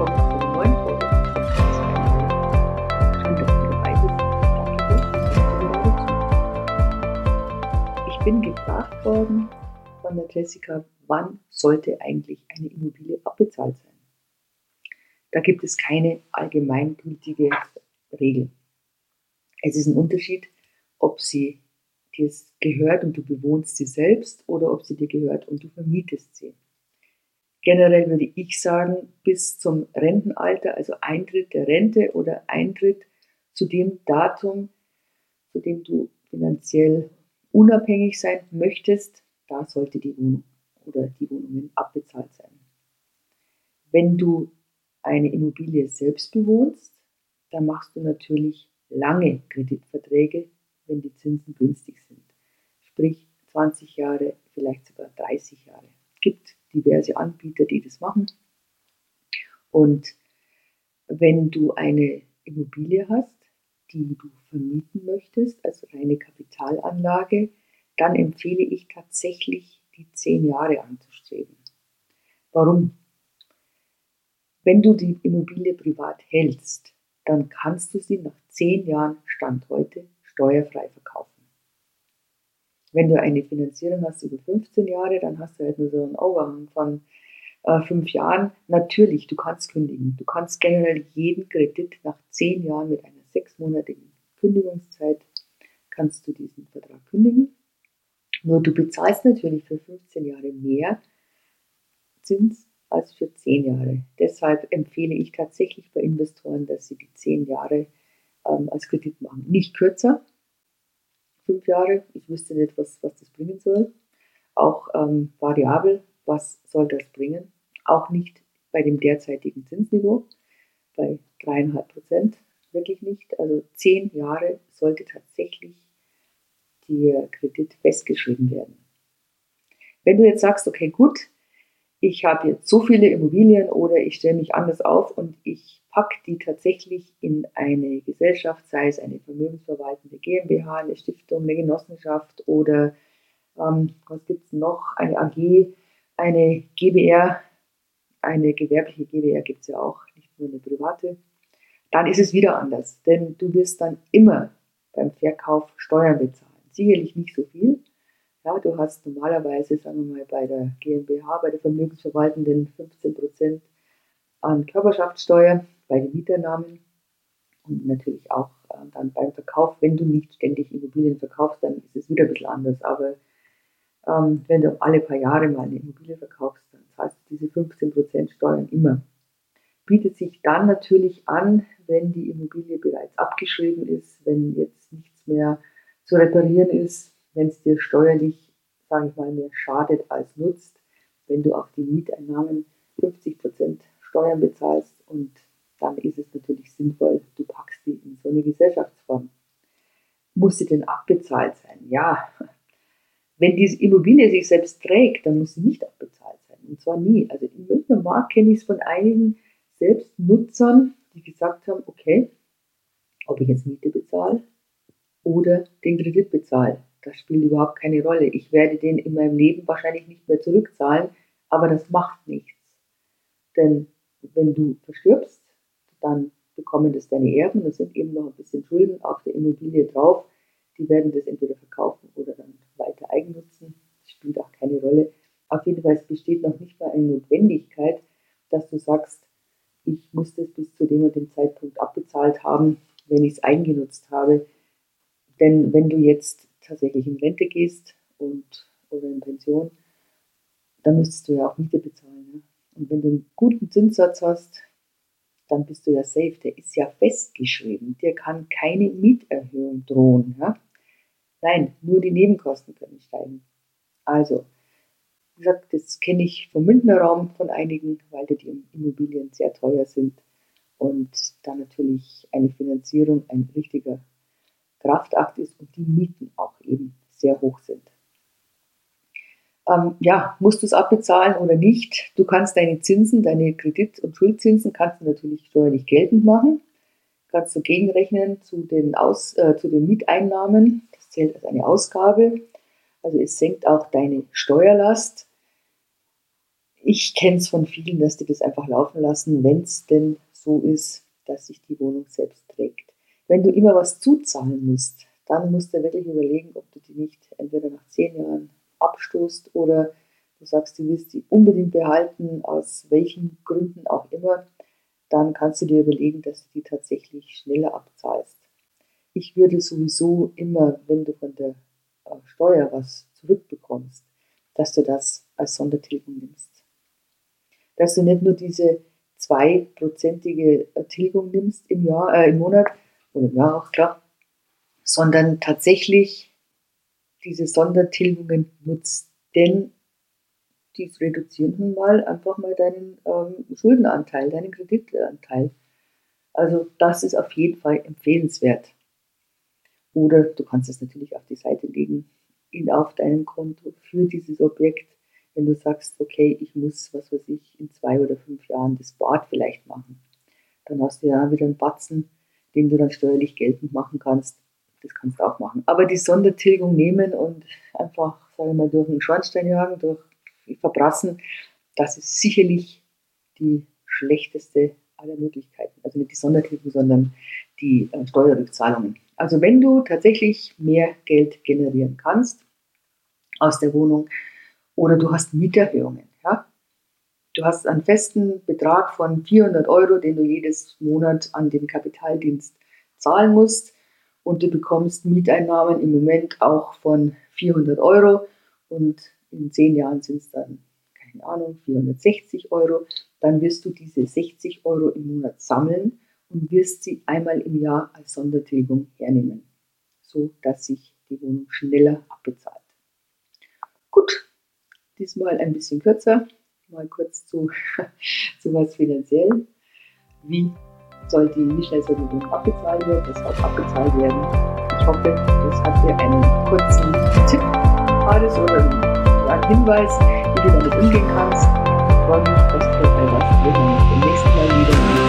willkommen zu einer neuen. Schön, dass du dabei bist. Ich bin gefragt worden von der Jessica, wann sollte eigentlich eine Immobilie abbezahlt sein? Da gibt es keine allgemeingültige Regel. Es ist ein Unterschied, ob sie dir gehört und du bewohnst sie selbst oder ob sie dir gehört und du vermietest sie. Generell würde ich sagen, bis zum Rentenalter, also Eintritt der Rente oder Eintritt zu dem Datum, zu dem du finanziell unabhängig sein möchtest, da sollte die Wohnung oder die Wohnungen abbezahlt sein. Wenn du eine Immobilie selbst bewohnst, dann machst du natürlich lange Kreditverträge, wenn die Zinsen günstig sind. Sprich 20 Jahre, vielleicht sogar 30 Jahre. Es gibt diverse Anbieter, die das machen. Und wenn du eine Immobilie hast, die du vermieten möchtest, also reine Kapitalanlage, dann empfehle ich tatsächlich die 10 Jahre anzustreben. Warum? Wenn du die Immobilie privat hältst, dann kannst du sie nach 10 Jahren Stand heute steuerfrei verkaufen. Wenn du eine Finanzierung hast über 15 Jahre, dann hast du halt nur so einen Overhang von äh, fünf Jahren. Natürlich, du kannst kündigen. Du kannst generell jeden Kredit nach 10 Jahren mit einer sechsmonatigen Kündigungszeit kannst du diesen Vertrag kündigen. Nur du bezahlst natürlich für 15 Jahre mehr Zins als für 10 Jahre. Deshalb empfehle ich tatsächlich bei Investoren, dass sie die 10 Jahre ähm, als Kredit machen. Nicht kürzer, fünf Jahre. Ich wüsste nicht, was, was das bringen soll. Auch ähm, variabel, was soll das bringen? Auch nicht bei dem derzeitigen Zinsniveau, bei dreieinhalb Prozent, wirklich nicht. Also zehn Jahre sollte tatsächlich der Kredit festgeschrieben werden. Wenn du jetzt sagst, okay, gut, ich habe jetzt so viele Immobilien oder ich stelle mich anders auf und ich packe die tatsächlich in eine Gesellschaft, sei es eine vermögensverwaltende GmbH, eine Stiftung, eine Genossenschaft oder ähm, was gibt es noch, eine AG, eine GBR, eine gewerbliche GBR gibt es ja auch, nicht nur eine private, dann ist es wieder anders, denn du wirst dann immer beim Verkauf Steuern bezahlen. Sicherlich nicht so viel. Ja, du hast normalerweise, sagen wir mal, bei der GmbH, bei der Vermögensverwaltenden 15 Prozent an Körperschaftssteuer bei den Mieteinnahmen und natürlich auch äh, dann beim Verkauf, wenn du nicht ständig Immobilien verkaufst, dann ist es wieder ein bisschen anders. Aber ähm, wenn du alle paar Jahre mal eine Immobilie verkaufst, dann zahlst du diese 15% Steuern immer. Bietet sich dann natürlich an, wenn die Immobilie bereits abgeschrieben ist, wenn jetzt nichts mehr zu reparieren ist, wenn es dir steuerlich, sage ich mal, mehr schadet als nutzt, wenn du auf die Mieteinnahmen 50% Steuern bezahlst und dann ist es natürlich sinnvoll, du packst die in so eine Gesellschaftsform. Muss sie denn abbezahlt sein? Ja. Wenn diese Immobilie sich selbst trägt, dann muss sie nicht abbezahlt sein. Und zwar nie. Also im Münchner Markt kenne ich es von einigen Selbstnutzern, die gesagt haben, okay, ob ich jetzt Miete bezahle oder den Kredit bezahle, das spielt überhaupt keine Rolle. Ich werde den in meinem Leben wahrscheinlich nicht mehr zurückzahlen, aber das macht nichts. Denn wenn du verstirbst, dann bekommen das deine Erben. Da sind eben noch ein bisschen Schulden auf der Immobilie drauf. Die werden das entweder verkaufen oder dann weiter eigennutzen. Das spielt auch keine Rolle. Auf jeden Fall besteht noch nicht mal eine Notwendigkeit, dass du sagst, ich muss das bis zu dem und dem Zeitpunkt abbezahlt haben, wenn ich es eingenutzt habe. Denn wenn du jetzt tatsächlich in Rente gehst und, oder in Pension, dann müsstest du ja auch Miete bezahlen. Ne? Und wenn du einen guten Zinssatz hast, dann bist du ja safe. Der ist ja festgeschrieben. Dir kann keine Mieterhöhung drohen. Ja? Nein, nur die Nebenkosten können steigen. Also, wie gesagt, das kenne ich vom Münchner Raum von einigen, weil die Immobilien sehr teuer sind und da natürlich eine Finanzierung ein richtiger Kraftakt ist und die Mieten sehr hoch sind ähm, ja, musst du es abbezahlen oder nicht? Du kannst deine Zinsen, deine Kredit- und Schuldzinsen kannst du natürlich steuerlich geltend machen. Kannst du gegenrechnen zu den, Aus, äh, zu den Mieteinnahmen. Das zählt als eine Ausgabe. Also es senkt auch deine Steuerlast. ich kenne es von vielen, dass die das einfach laufen lassen, wenn es denn so ist, dass sich die Wohnung selbst trägt. Wenn du immer was zuzahlen musst, dann musst du wirklich überlegen, ob du die nicht entweder nach zehn Jahren abstoßt oder du sagst, du willst die unbedingt behalten, aus welchen Gründen auch immer, dann kannst du dir überlegen, dass du die tatsächlich schneller abzahlst. Ich würde sowieso immer, wenn du von der äh, Steuer was zurückbekommst, dass du das als Sondertilgung nimmst. Dass du nicht nur diese zweiprozentige Tilgung nimmst im Jahr, äh, im Monat oder im Jahr auch klar, sondern tatsächlich diese Sondertilgungen nutzt. Denn die reduzieren nun mal einfach mal deinen ähm, Schuldenanteil, deinen Kreditanteil. Also das ist auf jeden Fall empfehlenswert. Oder du kannst es natürlich auf die Seite legen, in, auf deinem Konto für dieses Objekt, wenn du sagst, okay, ich muss, was weiß ich, in zwei oder fünf Jahren das Bad vielleicht machen. Dann hast du ja wieder einen Batzen, den du dann steuerlich geltend machen kannst. Das kannst du auch machen. Aber die Sondertilgung nehmen und einfach, sagen mal, durch einen Schornstein jagen, durch verbrassen, das ist sicherlich die schlechteste aller Möglichkeiten. Also nicht die Sondertilgung, sondern die äh, Steuerrückzahlungen. Also wenn du tatsächlich mehr Geld generieren kannst aus der Wohnung oder du hast Mieterhöhungen, ja, du hast einen festen Betrag von 400 Euro, den du jedes Monat an den Kapitaldienst zahlen musst und du bekommst Mieteinnahmen im Moment auch von 400 Euro und in zehn Jahren sind es dann, keine Ahnung, 460 Euro, dann wirst du diese 60 Euro im Monat sammeln und wirst sie einmal im Jahr als Sondertilgung hernehmen, so dass sich die Wohnung schneller abbezahlt. Gut, diesmal ein bisschen kürzer, mal kurz zu, zu was finanziell. Wie soll die, Wohnung abbezahlt werden? Das soll abbezahlt werden. Ich hoffe, das hat dir einen kurzen Tipp alles oder einen Hinweis, wie du damit umgehen kannst. Ich freue mich, dass du dabei warst. Beim nächsten Mal.